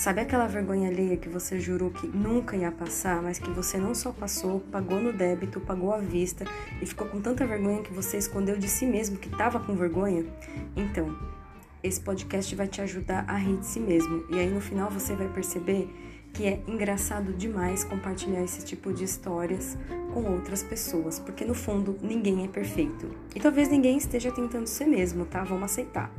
Sabe aquela vergonha alheia que você jurou que nunca ia passar, mas que você não só passou, pagou no débito, pagou à vista e ficou com tanta vergonha que você escondeu de si mesmo que estava com vergonha? Então, esse podcast vai te ajudar a rir de si mesmo e aí no final você vai perceber que é engraçado demais compartilhar esse tipo de histórias com outras pessoas, porque no fundo ninguém é perfeito. E talvez ninguém esteja tentando ser mesmo, tá? Vamos aceitar.